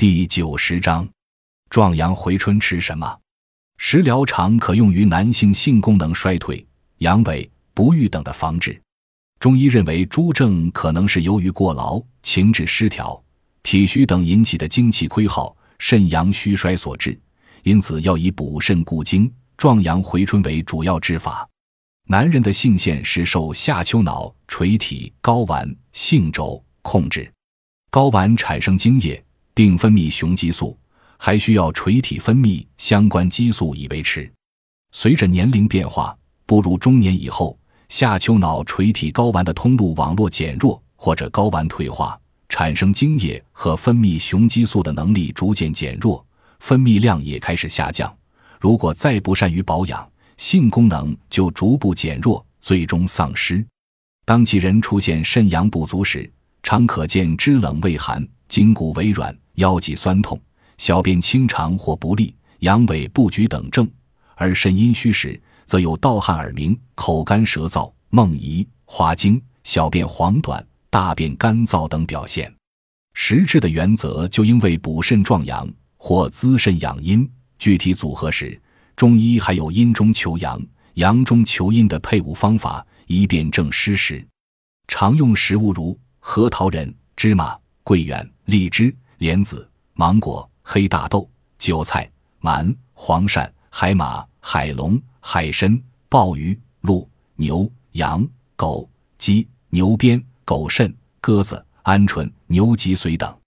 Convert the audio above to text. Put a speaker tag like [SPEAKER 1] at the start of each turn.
[SPEAKER 1] 第九十章，壮阳回春吃什么？食疗常可用于男性性功能衰退、阳痿、不育等的防治。中医认为，诸症可能是由于过劳、情志失调、体虚等引起的精气亏耗、肾阳虚衰所致，因此要以补肾固精、壮阳回春为主要治法。男人的性腺是受下丘脑垂体睾丸性轴控制，睾丸产生精液，并分泌雄激素，还需要垂体分泌相关激素以维持。随着年龄变化，步入中年以后。下丘脑垂体睾丸的通路网络减弱，或者睾丸退化，产生精液和分泌雄激素的能力逐渐减弱，分泌量也开始下降。如果再不善于保养，性功能就逐步减弱，最终丧失。当其人出现肾阳不足时，常可见肢冷畏寒、筋骨微软、腰脊酸痛、小便清长或不利、阳痿不举等症；而肾阴虚时，则有盗汗、耳鸣、口干舌燥、梦遗、滑精、小便黄短、大便干燥等表现。实质的原则就应为补肾壮阳或滋肾养阴。具体组合时，中医还有阴中求阳、阳中求阴的配伍方法，以便正施时。常用食物如核桃仁、芝麻、桂圆、荔枝、莲子、芒果、黑大豆、韭菜、鳗、黄鳝、海马、海龙。海参、鲍鱼、鹿、牛、羊、狗、鸡、牛鞭、狗肾、鸽子、鹌鹑、牛脊髓等。